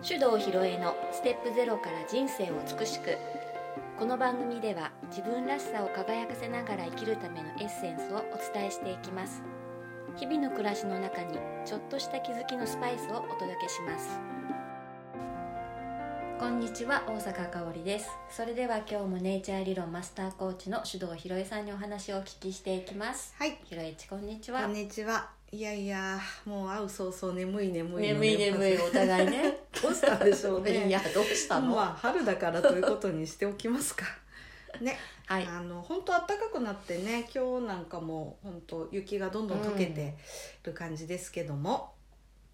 手動ひろえのステップゼロから人生を美しくこの番組では自分らしさを輝かせながら生きるためのエッセンスをお伝えしていきます。日々の暮らしの中にちょっとした気づきのスパイスをお届けします。こんにちは大阪香織です。それでは今日もネイチャー理論マスターコーチの手動ひろえさんにお話をお聞きしていきます。はい、ひろえちこんにちは。こんにちは。いやいや、もう会う早々眠い眠い眠い眠いお互いねどうしたんでしょうね。いやどうしたの、まあ春だからということにしておきますか。ね、はい。あの本当暖かくなってね、今日なんかも本当雪がどんどん溶けてる感じですけども、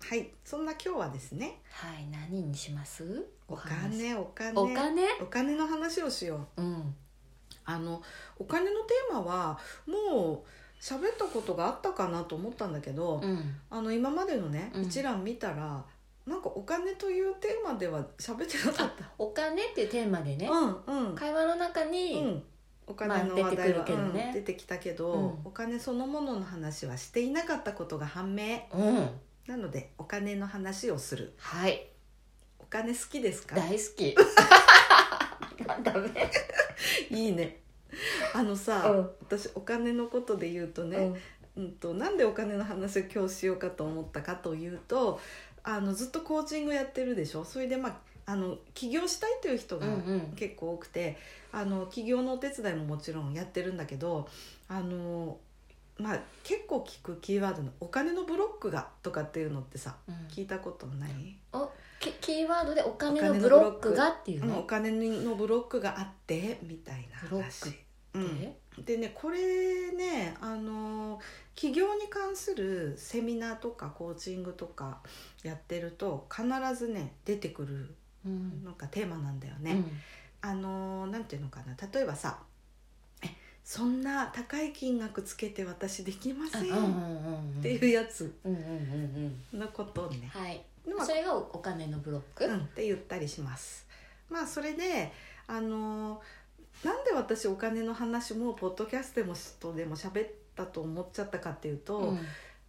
はい、そんな今日はですね、はい。何にします？お金お金。お金？お金の話をしよう。うん。あのお金のテーマはもう喋ったことがあったかなと思ったんだけど。うん。あの今までのね、うん。一覧見たらなんかお金というテーマでは喋ってなかっお金っていうテーマでね。た。うんうん。会話の中うに、ん。お金の話題は、まあ出てくるけどね。うん出てきたけど、うん。お金そのものの話はしていなかったことが判明。うん。なのでお金の話をする。はい。お金好きですか？大好き。ダメ。いいね。あのさ、うん。私お金のことで言うとね、うんとなんでお金の話を今日しようかと思ったかというとあのずっとコーチングやってるでしょ？それでまああの起業したいという人がうんうん。結構多くて、あの起業のお手伝いももちろんやってるんだけどあの、まあ、結構聞くキーワードの「お金のブロックが」とかっていうのってさうん。聞いたことない、おキキーワードでお金のブロック。がっていううんおの金のブロックがあってみたいなブロッ話ク。うんででねこれねあの起業に関するセミナーとかコーチングとかやってると必ずね出てくるうん。なんかテーマなんだよね。うん。あのなんていうのかな。例えばさ「えそんな高い金額つけて私できません」っていうやつうんうんうんうん。のことをね、はい。まあそれがおお金のブロック、うん、って言ったりします。まあそれであのなんで私お金の話もポッドキャストでもとでも喋ったと思っちゃったかっていうと、うん。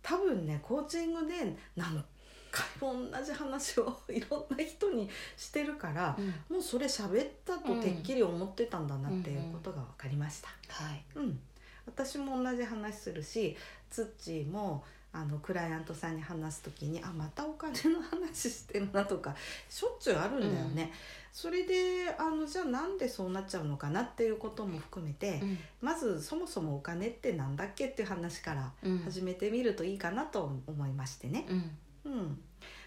多分ねコーチングで何回も同じ話をいろんな人にしてるから、もうそれ喋ったとてっきり思ってたんだなっていうことが分かりました。はいうん、私も同じ話するしツッチーもあのクライアントさんに話す時に「あまたお金の話してるな」とかしょっちゅうあるんだよね。それであのじゃあなんでそうなっちゃうのかなっていうことも含めて、うん。まずそもそもお金ってなんだっけっていう話からうん。始めてみるといいかなと思いましてね。うん。うん、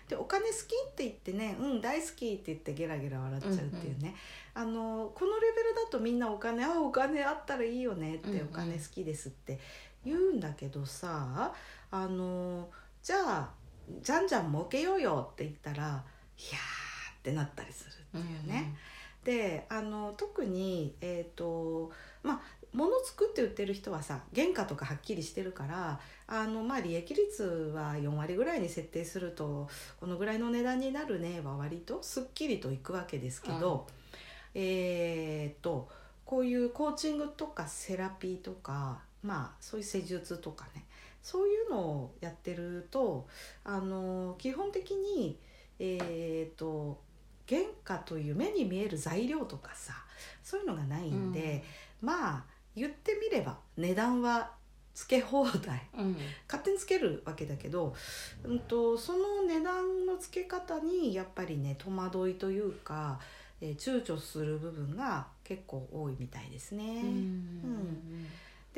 でお金好きって言ってね「うん大好き」って言ってゲラゲラ笑っちゃうっていうね、あのこのレベルだとみんなお金「あお金あったらいいよね」って「うんうん。お金好きです」って言うんだけどさあのじゃあじゃんじゃん儲けようよって言ったら「いやー」ってなったりするっていうね。であの特にえっ、とまあ物作って売ってる人はさ原価とかはっきりしてるからあのまあ利益率は4割ぐらいに設定するとこのぐらいの値段になるねは割とすっきりといくわけですけど、えっ、とこういうコーチングとかセラピーとかまあそういう施術とかねそういうのをやってるとあの基本的にえっ、と原価という目に見える材料とかさそういうのがないんで、まあ言ってみれば値段はつけ放題。うん。勝手につけるわけだけど、うん、とその値段の付け方にやっぱりね戸惑いというか、えー躊躇する部分が結構多いみたいですね。うん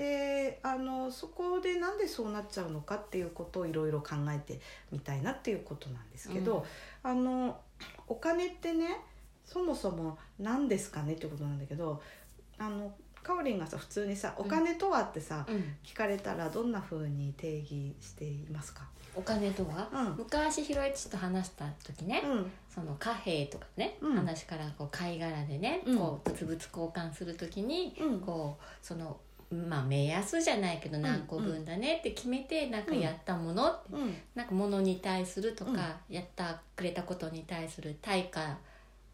であのそこでなんでそうなっちゃうのかっていうことをいろいろ考えてみたいなっていうことなんですけど、あのお金ってねそもそも何ですかねってことなんだけどあのかおりんがさ普通にさ「お金とは?」ってさ、うん聞かれたらどんな風に定義していますか、お金とは、うん。昔ひろえちと話した時ね、うん。その貨幣とかね、うん。話からこう貝殻でね、うん。こう物々交換する時に、うん。こうそのまあ目安じゃないけど何個分だねって決めてなんかやったものって、うん。なんか物に対するとか、やったくれたことに対する対価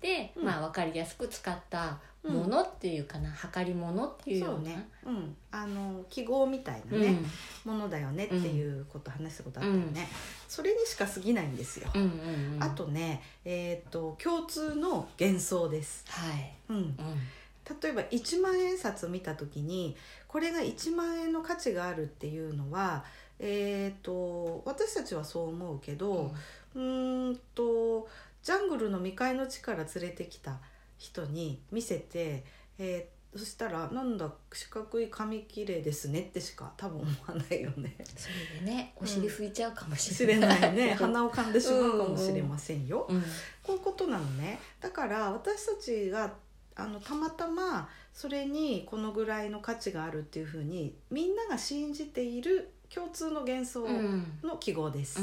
で、うん。まあ分かりやすく使ったものっていうかな、測り物っていうような。そうね、うん、あの記号みたいなね、ものだよねっていうこと話したことあったよね、うん。それにしか過ぎないんですよ、うんうんうん。うんあとねえっ、と共通の幻想です、はい、うん、うん例えば1万円札見た時にこれが1万円の価値があるっていうのはえっ、と私たちはそう思うけど、うーんとジャングルの未開の地から連れてきた人に見せて、えーそしたら「なんだ四角い紙きれいですね」ってしか多分思わないよね。それでねお尻拭いちゃうかもし知れな、れないいね。鼻を噛んでしまうかもしれませんよ。うん。こういうことなのね。だから私たちがあのたまたまそれにこのぐらいの価値があるっていうふうにみんなが信じている共通の幻想うん。の記号です。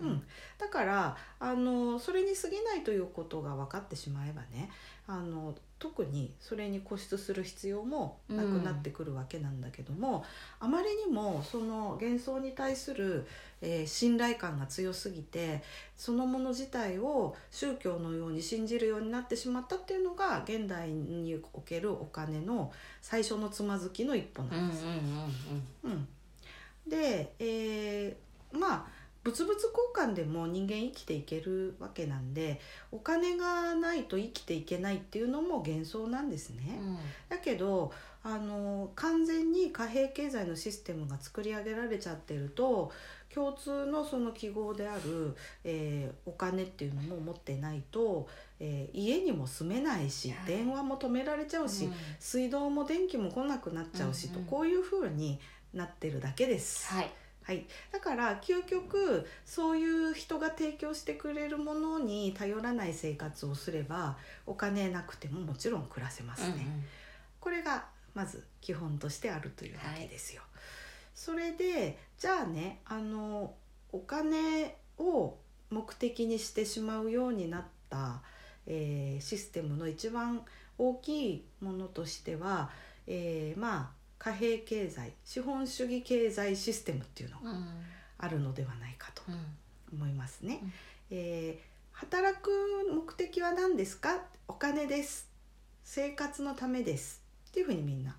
うん。うん。だからあのそれに過ぎないということが分かってしまえばねあの特にそれに固執する必要もなくなってくるわけなんだけども、あまりにもその幻想に対する、えー信頼感が強すぎてそのもの自体を宗教のように信じるようになってしまったっていうのが現代におけるお金の最初のつまずきの一歩うんうんなんです。うん、で、えーまあ物々交換でも人間生きていけるわけなんでお金がないと生きていけないっていうのも幻想なんですね。うん。うんだけどあの完全に貨幣経済のシステムが作り上げられちゃってると共通のその記号である、えーお金っていうのも持ってないと、えー家にも住めないしはい電話も止められちゃうし、うん。水道も電気も来なくなっちゃうし、うんうんとこういう風になってるだけです。はいはい、だから究極そういう人が提供してくれるものに頼らない生活をすればお金なくてももちろん暮らせますね。これがまず基本としてあるというだけですよ。それでじゃあねあのお金を目的にしてしまうようになった、えーシステムの一番大きいものとしては、えーまあ貨幣経済資本主義経済システムっていうのがうん。うんあるのではないかとうん。思いますね。うん。えー働く目的は何ですか？お金です。生活のためですっていうふうにみんな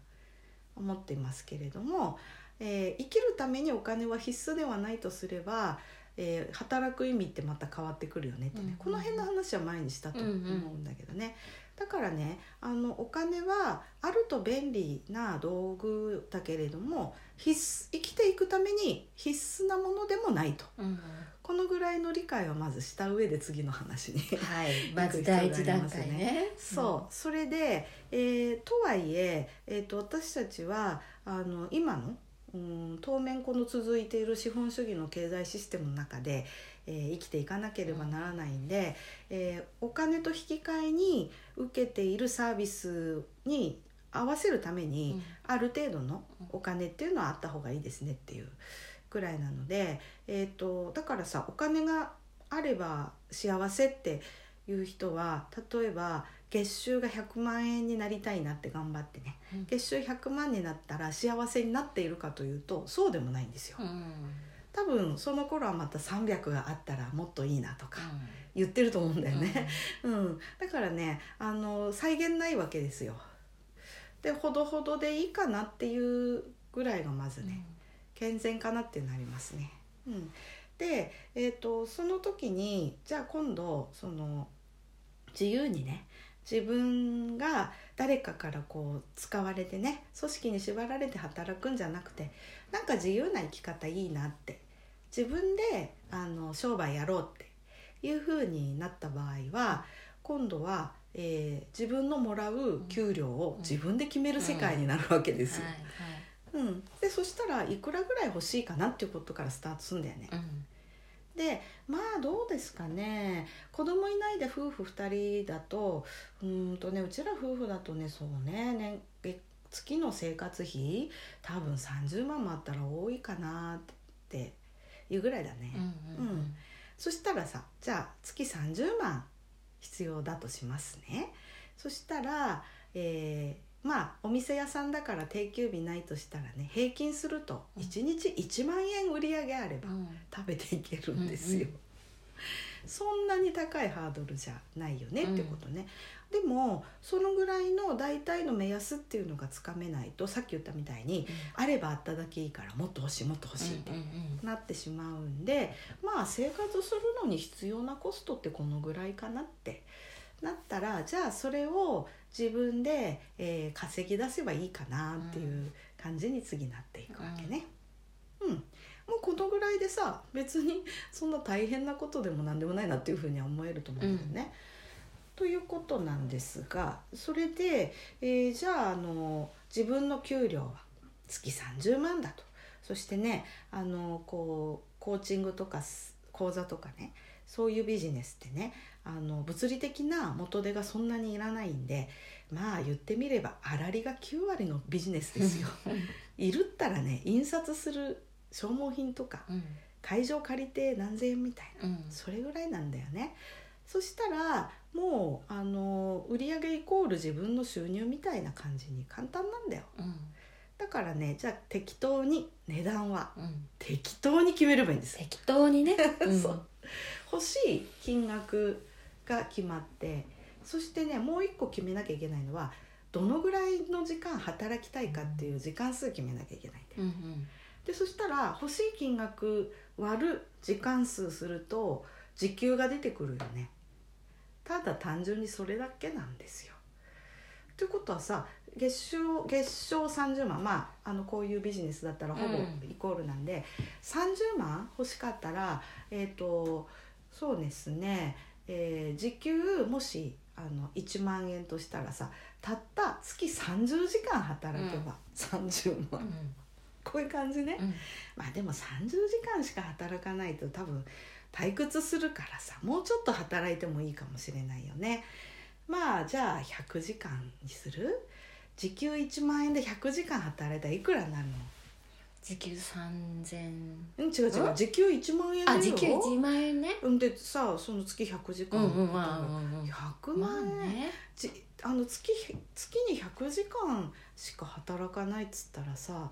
思っていますけれども、えー生きるためにお金は必須ではないとすれば、えー働く意味ってまた変わってくるよねってね、うん。うんこの辺の話は前にしたと思うんだけどね、だからねあのお金はあると便利な道具だけれども必須生きていくために必須なものでもないと。うんうん。このぐらいの理解はまずした上で次の話にはい まず第一段階ね。そう。それで、えーとはいええー、と私たちはあの今のうん当面この続いている資本主義の経済システムの中で、えー生きていかなければならないんで、えーお金と引き換えに受けているサービスに合わせるために、うん。ある程度のお金っていうのはあった方がいいですねっていうくらいなので、えー、とだからさお金があれば幸せっていう人は例えば月収が100万円になりたいなって頑張ってねうん。月収100万になったら幸せになっているかというとそうでもないんですよ。うん多分その頃はまた300があったらもっといいなとか言ってると思うんだよね。うん、だからねあの再現ないわけですよ。でほどほどでいいかなっていうぐらいがまずね、健全かなっていうのありますね。うん、で、えー、とその時にじゃあ今度その自由にね自分が誰かからこう使われてね組織に縛られて働くんじゃなくてなんか自由な生き方いいなって自分であの商売やろうっていう風になった場合は今度は、えー自分のもらう給料を自分で決める世界になるわけですよ。はいうん、でそしたらいくらぐらい欲しいかなっていうことからスタートするんだよね。はいでまあどうですかね。子供いないで夫婦2人だとうーんとねうちら夫婦だとねそうねね月月の生活費多分30万もあったら多いかなっていうぐらいだね。うんうんうん。そしたらさじゃあ月30万必要だとしますね。そしたら、えーまあお店屋さんだから定休日ないとしたらね平均するとうん。1日1万円売り上げあればうん。食べていけるんですよ。うんそんなに高いハードルじゃないよねってことね、でもそのぐらいの大体の目安っていうのがつかめないとさっき言ったみたいに、あればあっただけいいからもっと欲しいもっと欲しいってうんうん。なってしまうんでまあ生活するのに必要なコストってこのぐらいかなって。なったらじゃあそれを自分で、えー稼ぎ出せばいいかなっていう感じに次なっていくわけね。うん、もうこのぐらいでさ別にそんな大変なことでも何でもないなっていうふうには思えると思うんだよね。ということなんですがそれで、えーじゃああの自分の給料は月30万だとそしてねあのこうコーチングとかす講座とかねそういうビジネスってねあの物理的な元手がそんなにいらないんでまあ言ってみれば粗利が9割のビジネスですよ。いるったらね印刷する消耗品とかうん会場借りて何千円みたいなうんそれぐらいなんだよね。そしたらもうあの売上イコール自分の収入みたいな感じに簡単なんだよ。うん。だからねじゃあ適当に値段はうん。適当に決めればいいんですよ。適当にね、うん。そう。欲しい金額が決まってそしてねもう一個決めなきゃいけないのはどのぐらいの時間働きたいかっていう時間数決めなきゃいけないんだよ。うんうん。でそしたら欲しい金額割る時間数すると時給が出てくるよねただ単純にそれだけなんですよ。ということはさ月賞月賞30万まああのこういうビジネスだったらほぼうん。イコールなんで、30万欲しかったらえっ、とそうですね、えー時給もしあの1万円としたらさたった月30時間働けば30万、こういう感じね。うん。まあでも30時間しか働かないと多分退屈するからさもうちょっと働いてもいいかもしれないよね。まあじゃあ100時間にする？時給1万円で100時間働いたらいくらになるの？時給3000うん違う違う。時給1万円だよ。あ時給1万円ね。うんでさその月100時間うんうんまあ働うんうん。いたら100まあ万円、ね。じあの月月に100時間しか働かないっつったらさも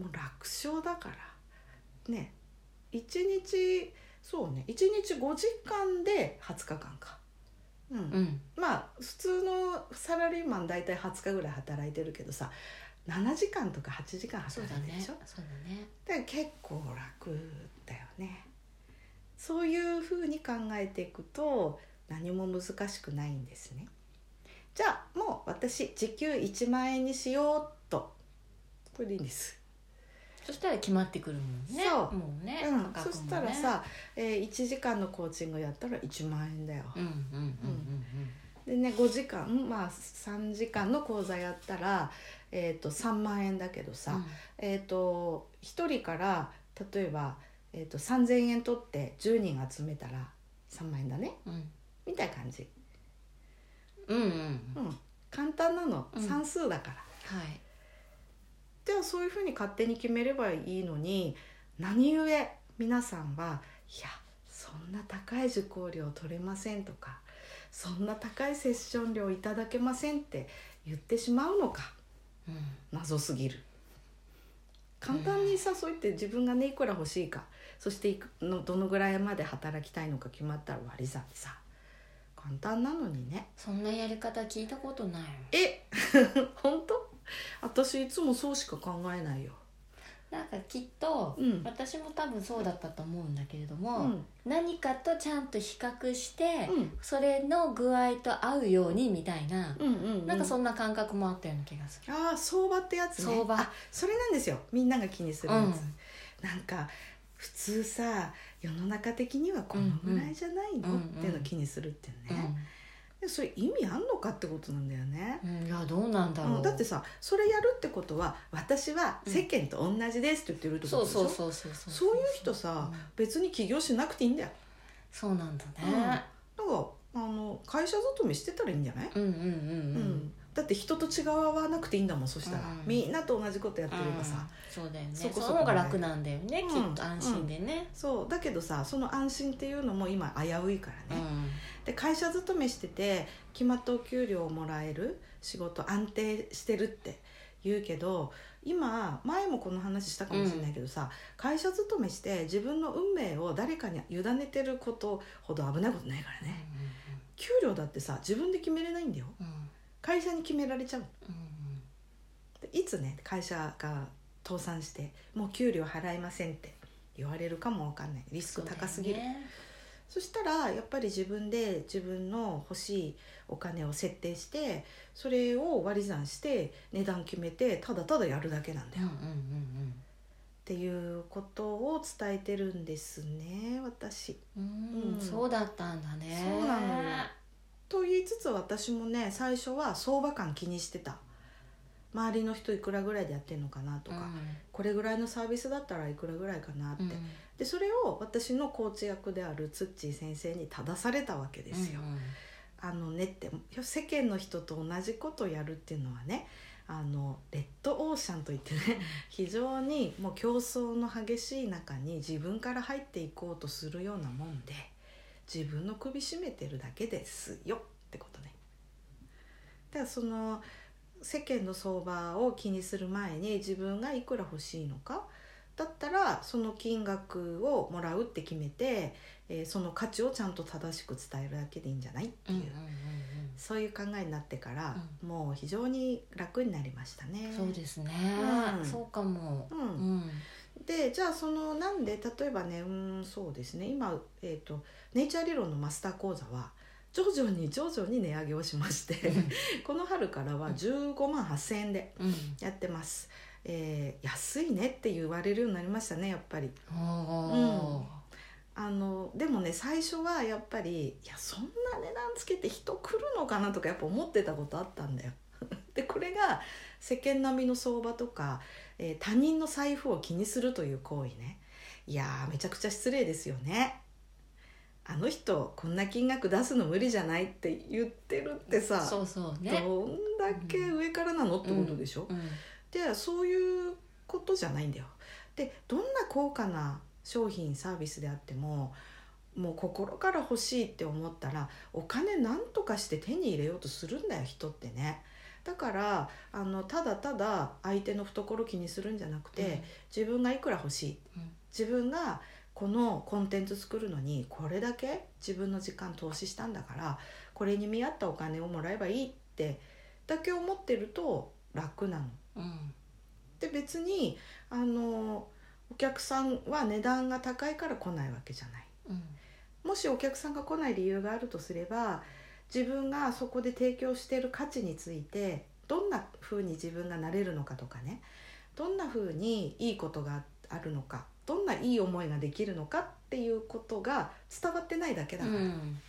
う楽勝だから。ね。1日そうね。1日5時間で20日間か。うん、うん。まあ普通のサラリーマン大体20日ぐらい働いてるけどさ7時間とか8時間そうだね働いてるでしょ？そうだね。だから結構楽だよね。そういうふうに考えていくと何も難しくないんですね。じゃあもう私時給1万円にしようと。これでいいんです、そしたら決まってくるもんね。そう。もうねうん、ね。そしたらさ、えー1時間のコーチングやったら1万円だよ、うんうんうんでね5時間まあ3時間の講座やったら、えー、と3万円だけどさ、うん。うんえっ、と1人から例えば、えー、と3,000円取って10人集めたら3万円だね。うん。みたいな感じ、うんうん。うん、簡単なの。うん。算数だから、はいではそういうふうに勝手に決めればいいのに何故皆さんはいやそんな高い受講料取れませんとかそんな高いセッション料いただけませんって言ってしまうのか。うん謎すぎる。簡単にさ、そう言って自分がねいくら欲しいかそしていくのどのぐらいまで働きたいのか決まったら割り算でさ。簡単なのにね。そんなやり方聞いたことないえ 本当？私いつもそうしか考えないよ。なんかきっと、うん。私も多分そうだったと思うんだけれどうも、ん。何かとちゃんと比較して、うん。それの具合と合うようにみたいな、うんうん、うん、なんかそんな感覚もあったような気がする。ああ相場ってやつね。相場。あそれなんですよ。みんなが気にするやつ、うん。なんか普通さ世の中的にはこのぐらいじゃないの、うん。うん。っていうのを気にするっていうね、でそれ意味あんのかってことなんだよね、うん、うん、いやどうなんだろう。うんだってさそれやるってことは私は世間と同じですって言ってるってことでしょ、そうそうそうそうそう。そういう人さ、うん。別に起業しなくていいんだよ。そうなんだうん。ね。なんかあの会社勤めしてたらいいんじゃない、うんうんうんうん。うんだって人と違わなくていいんだもんそしたら、うん。みんなと同じことやってればさ、うん。そうだよね。そこそこその方が楽なんだよね、うんきっと。安心でね、そう。だけどさその安心っていうのも今危ういからね、で会社勤めしてて決まったお給料をもらえる仕事安定してるって言うけど今前もこの話したかもしれないけどさ、会社勤めして自分の運命を誰かに委ねてることほど危ないことないからね、給料だってさ自分で決めれないんだよ会社に決められちゃううんでいつね会社が倒産してもう給料払いませんって言われるかもわかんない。リスク高すぎる。そ,、したらやっぱり自分で自分の欲しいお金を設定してそれを割り算して値段決めてただただやるだけなんだよ、っていうことを伝えてるんですね私。うん。そうだったんだね。そうなのよと言いつつ私もね最初は相場感気にしてた。周りの人いくらぐらいでやってんのかなとか、これぐらいのサービスだったらいくらぐらいかなって、うん。でそれを私のコーチ役であるツッチー先生に正されたわけですよ。あのねって世間の人と同じことをやるっていうのはねあのレッドオーシャンといってね非常にもう競争の激しい中に自分から入っていこうとするようなもんで自分の首絞めてるだけですよってことね。だからその世間の相場を気にする前に自分がいくら欲しいのかだったらその金額をもらうって決めて、えーその価値をちゃんと正しく伝えるだけでいいんじゃないっていう、うんうんうんそういう考えになってから、もう非常に楽になりましたね。うんそうですね。うん。そうかも。うん。うん。でじゃあそのなんで例えばねうんそうですね。今、えー、とネイチャー理論のマスター講座は徐々に徐々に値上げをしましてこの春からは15万8,000円でうん。やってます、えー安いねって言われるようになりましたねやっぱり。おー。あのでもね最初はやっぱりいやそんな値段つけて人来るのかなとかやっぱ思ってたことあったんだよ。でこれが世間並みの相場とか、えー他人の財布を気にするという行為ね。いやーめちゃくちゃ失礼ですよねあの人こんな金額出すの無理じゃないって言ってるってさそうそうね。どんだけ上からなのってことでしょ、うんでそういうことじゃないんだよ。でどんな高価な商品サービスであってももう心から欲しいって思ったらお金なんとかして手に入れようとするんだよ人ってね。だからあのただただ相手の懐気にするんじゃなくて、自分がいくら欲しいうん。自分がこのコンテンツ作るのにこれだけ自分の時間投資したんだからこれに見合ったお金をもらえばいいってだけ思ってると楽なの。うん。で別にあのお客さんは値段が高いから来ないわけじゃない。うん。もしお客さんが来ない理由があるとすれば自分がそこで提供している価値についてどんな風に自分がなれるのかとかねどんな風にいいことがあるのかどんないい思いができるのかっていうことが伝わってないだけだから、うん。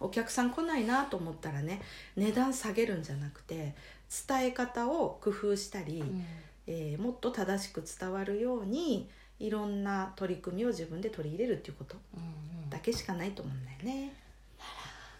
お客さん来ないなと思ったらね値段下げるんじゃなくて伝え方を工夫したり、うん。えーもっと正しく伝わるようにいろんな取り組みを自分で取り入れるっていうことうんうん。だけしかないと思うんだよね。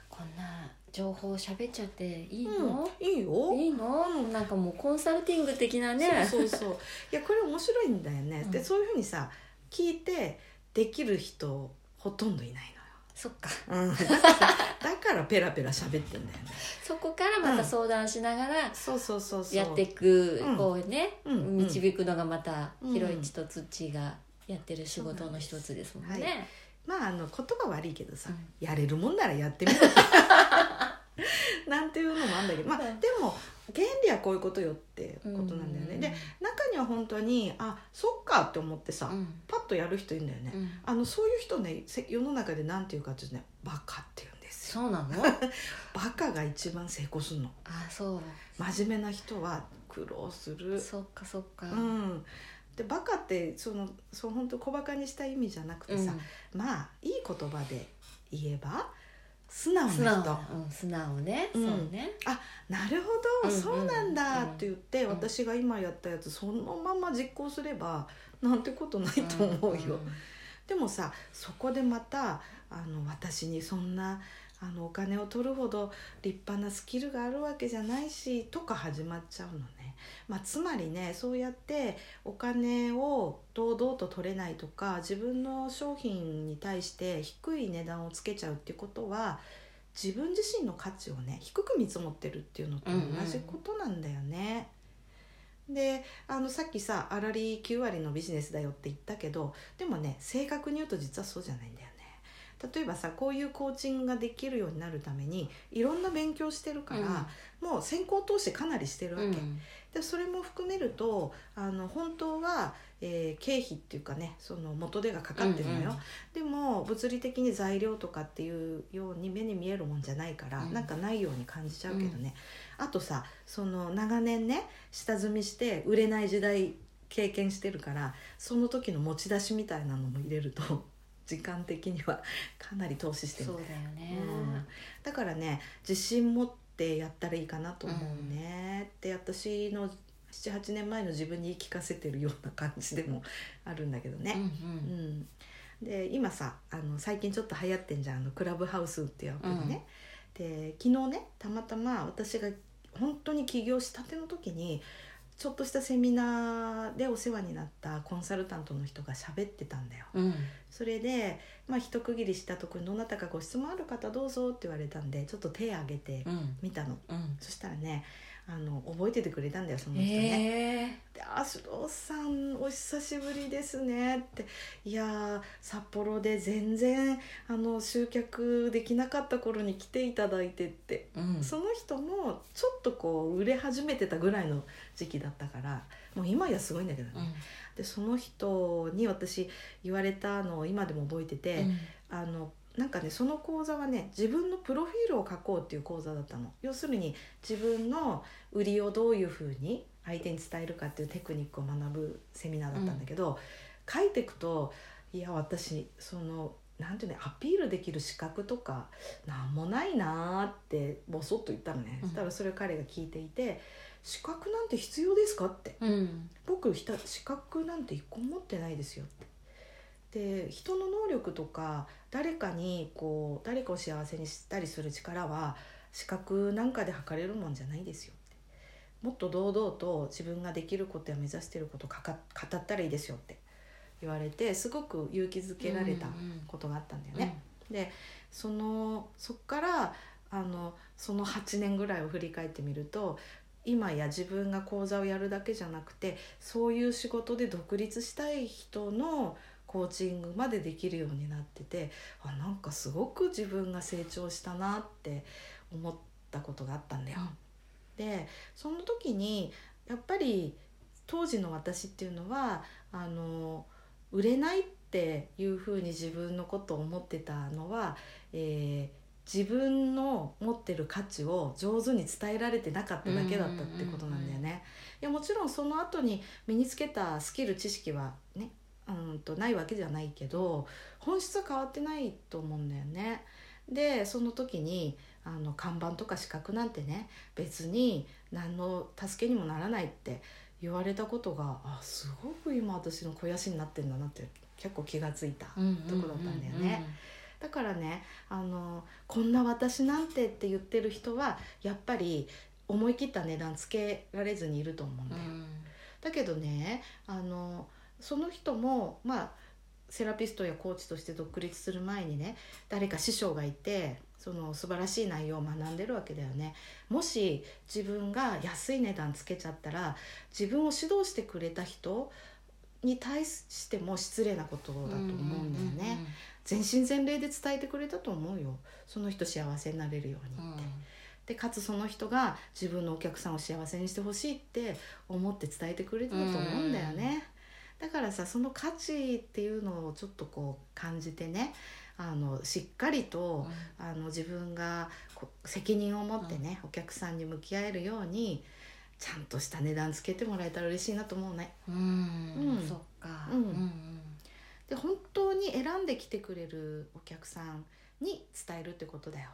こんな情報喋っちゃっていいの、うん、いいよ。いいの、なんかもうコンサルティング的なね。そうそうそう。いやこれ面白いんだよね。でうん。そういうふうにさ聞いてできる人ほとんどいないそっか。のよ。うん、だからペラペラ喋ってんだよね。そこからまた相談しながらそうそうそうそう。やっていく、うんこうね、うん。うん。導くのがまたうんひろいちとつっちがやってる仕事の一つですもんそう。なんでね。まああの言葉悪いけどさ、うん。やれるもんならやってみろ なんていうのもあるんだけどまあうんでも原理はこういうことよってことなんだよね、うんで中には本当にあそっかって思ってさ、うん。パッとやる人いるんだよね、うん。あのそういう人ねせ世の中で何て言うかっていうとねバカって言うんですよ。そうなの？バカが一番成功するの。あそう。真面目な人は苦労する。そっかそっか、うん。でバカってそのそう本当小バカにした意味じゃなくてさ、まあいい言葉で言えば素直な人。素直な、うん、素直ね、うん。そうね。なるほど、うんそうなんだ。うん。って言って、うん。私が今やったやつそのまま実行すればなんてことないと思うよ、でもさそこでまたあの私にそんなあのお金を取るほど立派なスキルがあるわけじゃないしとか始まっちゃうのね、まあ、つまりねそうやってお金を堂々と取れないとか自分の商品に対して低い値段をつけちゃうっていうことは自分自身の価値をね低く見積もってるっていうのと同じことなんだよね。であのさっきさあらり9割のビジネスだよって言ったけどでもね正確に言うと実はそうじゃないんだよね例えばさこういうコーチングができるようになるためにいろんな勉強してるから、もう先行投資かなりしてるわけ、うん。でそれも含めるとあの本当は、えー経費っていうかねその元手がかかってるのよ、うんうん。でも物理的に材料とかっていうように目に見えるもんじゃないから、うん。なんかないように感じちゃうけどね、あとさその長年ね下積みして売れない時代経験してるからその時の持ち出しみたいなのも入れると時間的には かなり投資してる。そうだよね、うん。だからね自信持ってやったらいいかなと思うね、って私の78年前の自分に言い聞かせてるような感じでも あるんだけどうんね。うん。で今さあの最近ちょっと流行ってんじゃん。あのクラブハウスっていうアプリね。で昨日ねたまたま私が本当に起業したての時にちょっとしたセミナーでお世話になったコンサルタントの人が喋ってたんだよ。うん。うんそれで、まあ、一区切りしたとこにどなたかご質問ある方どうぞって言われたんでちょっと手挙げてうん。見たの、うん。そしたらねあの覚えててくれたんだよその人ね。へえ。で「あ須藤さんお久しぶりですね」って「いやー札幌で全然あの集客できなかった頃に来ていただいて」って、うん。その人もちょっとこう売れ始めてたぐらいの時期だったからもう今やすごいんだけどね。でその人に私言われたのを今でも覚えてて、うん。あのなんかねその講座はね自分のプロフィールを書こうっていう講座だったの。要するに自分の売りをどういうふうに相手に伝えるかっていうテクニックを学ぶセミナーだったんだけど、書いていくといや私そのなんていうのアピールできる資格とかなんもないなーってボソッと言ったのね、うん。そしたらそれを彼が聞いていて「資格なんて必要ですか?」って。うん。僕ひた資格なんて一個も持ってないですよって。で人の能力とか誰かにこう誰かを幸せにしたりする力は資格なんかで測れるもんじゃないですよって。もっと堂々と自分ができることや目指していることをかか語ったらいいですよって。言われてすごく勇気づけられたことがあったんだよね。でそのそっからあのその8年ぐらいを振り返ってみると今や自分が講座をやるだけじゃなくてそういう仕事で独立したい人のコーチングまでできるようになっててあなんかすごく自分が成長したなって思ったことがあったんだよ。でその時にやっぱり当時の私っていうのはあの売れないっていうふうに自分のことを思ってたのは、えー自分の持ってる価値を上手に伝えられてなかっただけだったってことなんだよね。いやもちろんその後に身につけたスキル知識はねうんとないわけじゃないけど本質は変わってないと思うんだよね。でその時にあの看板とか資格なんてね別に何の助けにもならないって言われたことがあすごく今私の肥やしになってんだなって結構気がついた。うんとこだったんだよねだからねあのこんな私なんてって言ってる人はやっぱり思い切った値段つけられずにいると思うんだよ。うんだけどねあのその人もまあセラピストやコーチとして独立する前にね誰か師匠がいてその素晴らしい内容を学んでるわけだよね。もし自分が安い値段つけちゃったら自分を指導してくれた人に対しても失礼なことだと思うんだよね、全身全霊で伝えてくれたと思うよ。その人幸せになれるようにって、でかつその人が自分のお客さんを幸せにしてほしいって思って伝えてくれてたと思うんだよね、だからさその価値っていうのをちょっとこう感じてねあのしっかりと、あの自分が責任を持ってね、お客さんに向き合えるようにちゃんとした値段つけてもらえたら嬉しいなと思うね。うん。うん。そっか。うんうん。で本当に選んできてくれるお客さんに伝えるってことだよ。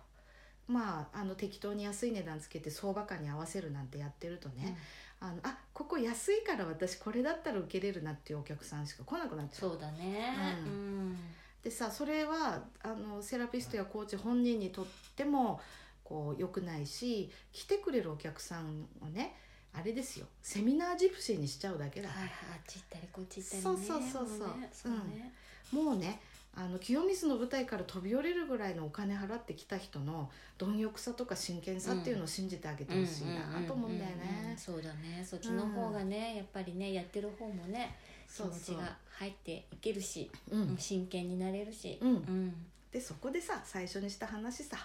まあ、あの適当に安い値段つけて相場感に合わせるなんてやってるとね、あのあここ安いから私これだったら受けれるなっていうお客さんしか来なくなっちゃう。そうだね。ううん。でさそれはあのセラピストやコーチ本人にとってもこう良くないし来てくれるお客さんをねあれですよ。セミナージプシーにしちゃうだけだ、はいはい。あっち行ったりこっち行ったりね。そうそうそうそう。もね。そうね。もうねあの清水の舞台から飛び降りるぐらいのお金払ってきた人の貪欲さとか真剣さっていうのを信じてあげてほしいなと思うんだよね。そうだね。そっちの方がね、やっぱりねやってる方もね気持ちが入っていけるしうん。真剣になれるし、うん。うん、でそこでさ最初にした話さ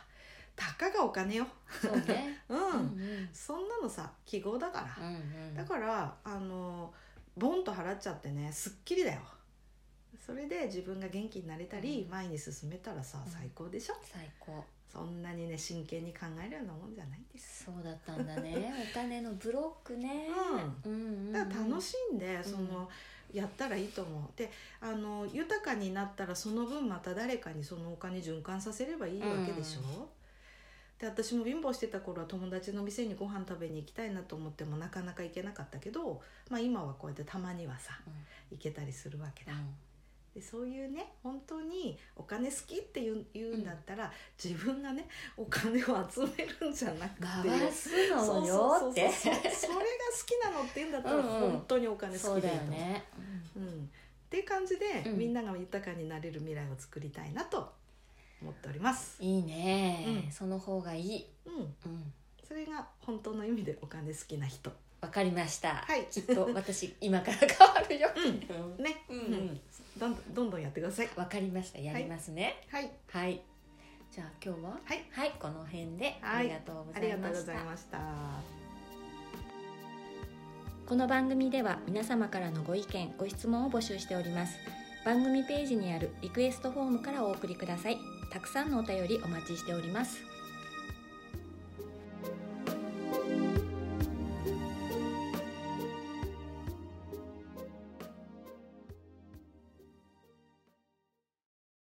たかがお金よ、そうね。うん。うんうん。そんなのさ記号だから、うんうん。だからあのボンと払っちゃってねすっきりだよそれで自分が元気になれたり、うん。前に進めたらさうん。最高でしょ、最高。そんなにね真剣に考えるようなもんじゃないんです。そうだったんだね。お金のブロックね、うん。うんうんだから楽しんで、そのやったらいいと思う。であの豊かになったらその分また誰かにそのお金循環させればいいわけでしょ、で私も貧乏してた頃は友達の店にご飯食べに行きたいなと思ってもなかなか行けなかったけど、まあ、今はこうやってたまにはさ行けたりするわけだ、でそういうね本当にお金好きって言うんだったら、自分がねお金を集めるんじゃなくて回すのよって。それが好きなのって言うんだったらうんうん。本当にお金好きでいいと思う。だよね、うん、っていう感じで、うん。みんなが豊かになれる未来を作りたいなと思っております。いいね、うん。その方がいい、うん、うん、それが本当の意味でお金好きな人。わかりました、はい。きっと私今から変わるよ、うん。うんね、うん。うん。どんどんどんどんやってください。わかりました。やりますね。はい、はい、じゃあ今日は？はい、はい。この辺であはい。りがとうごありがとうございました。この番組では皆様からのご意見ご質問を募集しております。番組ページにあるリクエストフォームからお送りください。たくさんのお便りお待ちしております